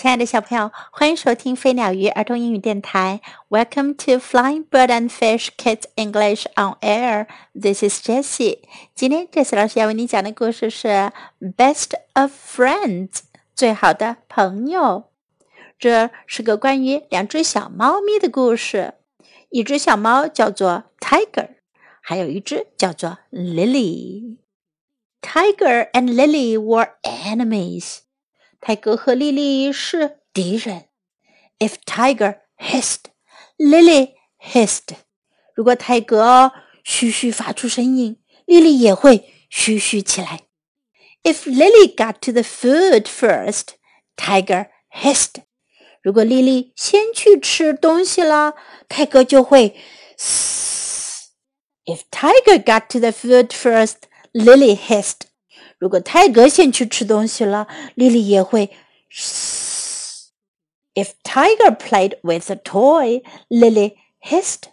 亲爱的小朋友，欢迎收听飞鸟鱼儿童英语电台。Welcome to Flying Bird and Fish Kids English on Air. This is Jessie. 今天 Jessie 老师要为你讲的故事是《Best of Friends》最好的朋友。这是个关于两只小猫咪的故事。一只小猫叫做 Tiger，还有一只叫做 Lily。Tiger and Lily were enemies. 泰戈和莉莉是敌人。If Tiger hissed, Lily hissed。如果泰格嘘嘘发出声音，莉莉也会嘘嘘起来。If Lily got to the food first, Tiger hissed。如果莉莉先去吃东西了，泰格就会嘶。If Tiger got to the food first, Lily hissed。如果泰格先去吃东西了，莉莉也会嘶。If Tiger played with a toy, Lily hissed。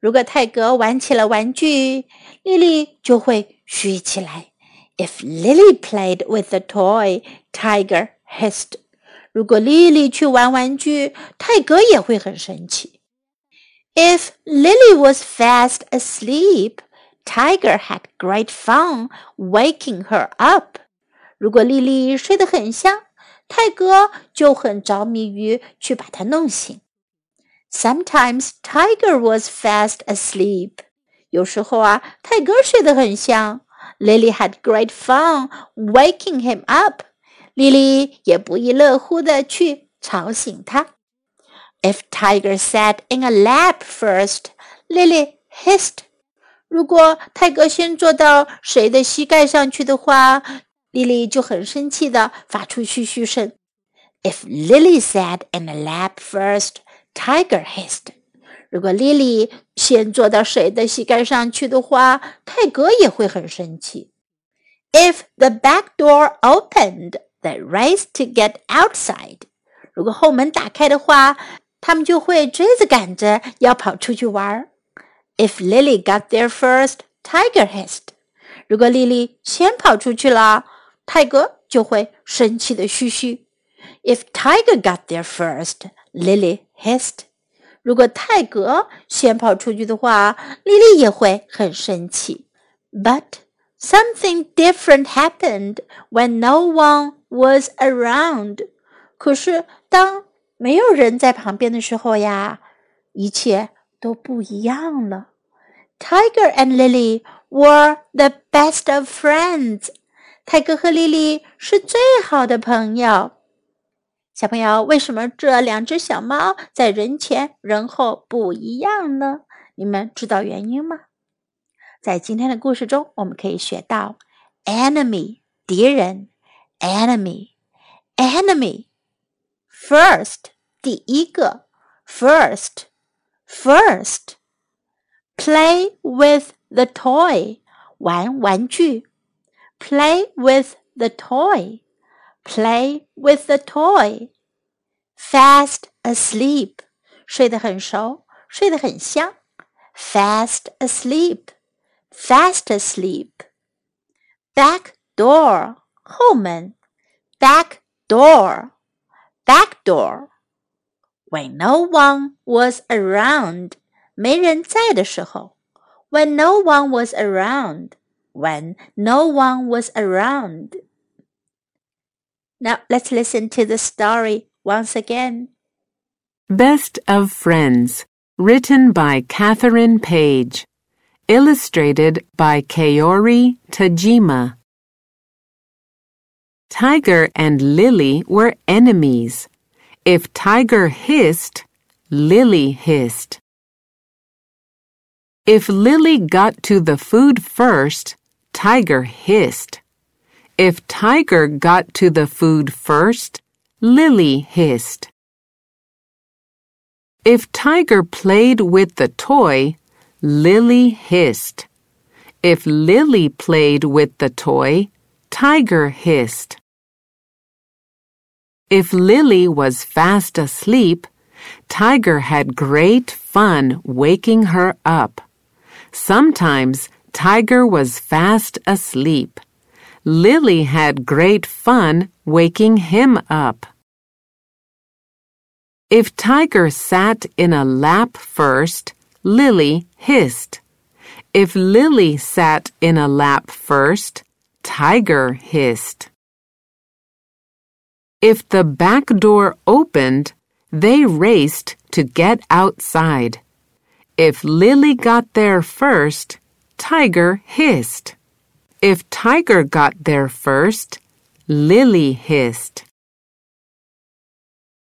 如果泰格玩起了玩具，莉莉就会嘘起来。If Lily played with a toy, Tiger hissed。如果莉莉去玩玩具，泰格也会很生气。If Lily was fast asleep, Tiger had great fun waking her up。如果莉莉睡得很香，泰格就很着迷于去把她弄醒。Sometimes Tiger was fast asleep。有时候啊，泰格睡得很香。Lily had great fun waking him up。莉莉也不亦乐乎的去吵醒他。If Tiger sat in a lap first, Lily hissed. 如果泰格先坐到谁的膝盖上去的话，莉莉就很生气的发出嘘嘘声。If Lily sat in a lap first, Tiger hissed. 如果莉莉先坐到谁的膝盖上去的话，泰格也会很生气。If the back door opened, they raced to get outside. 如果后门打开的话，他们就会追着赶着要跑出去玩儿。If Lily got there first, Tiger hissed. 如果莉莉先跑出去了，泰格就会生气的嘘嘘。If Tiger got there first, Lily hissed. 如果泰格先跑出去的话，莉莉也会很生气。But something different happened when no one was around. 可是当没有人在旁边的时候呀，一切都不一样了。Tiger and Lily were the best of friends。泰戈和莉莉是最好的朋友。小朋友，为什么这两只小猫在人前人后不一样呢？你们知道原因吗？在今天的故事中，我们可以学到 enemy 敌人，enemy，enemy。First 第一个，first。First, play with the toy. 玩玩具。Play with the toy. Play with the toy. Fast asleep. 睡得很熟，睡得很香。Fast asleep. Fast asleep. Back door. 后门。Back door. Back door when no one was around，没人在的时候。When no one was around. When no one was around. Now let's listen to the story once again. Best of Friends, written by Catherine Page, illustrated by Kaori Tajima. Tiger and Lily were enemies. If Tiger hissed, Lily hissed. If Lily got to the food first, Tiger hissed. If Tiger got to the food first, Lily hissed. If Tiger played with the toy, Lily hissed. If Lily played with the toy, Tiger hissed. If Lily was fast asleep, Tiger had great fun waking her up. Sometimes Tiger was fast asleep. Lily had great fun waking him up. If Tiger sat in a lap first, Lily hissed. If Lily sat in a lap first, Tiger hissed. If the back door opened, they raced to get outside. If Lily got there first, Tiger hissed. If Tiger got there first, Lily hissed.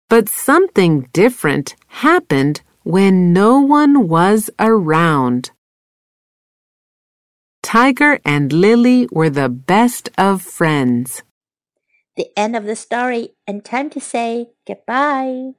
But something different happened when no one was around. Tiger and Lily were the best of friends. The end of the story and time to say goodbye.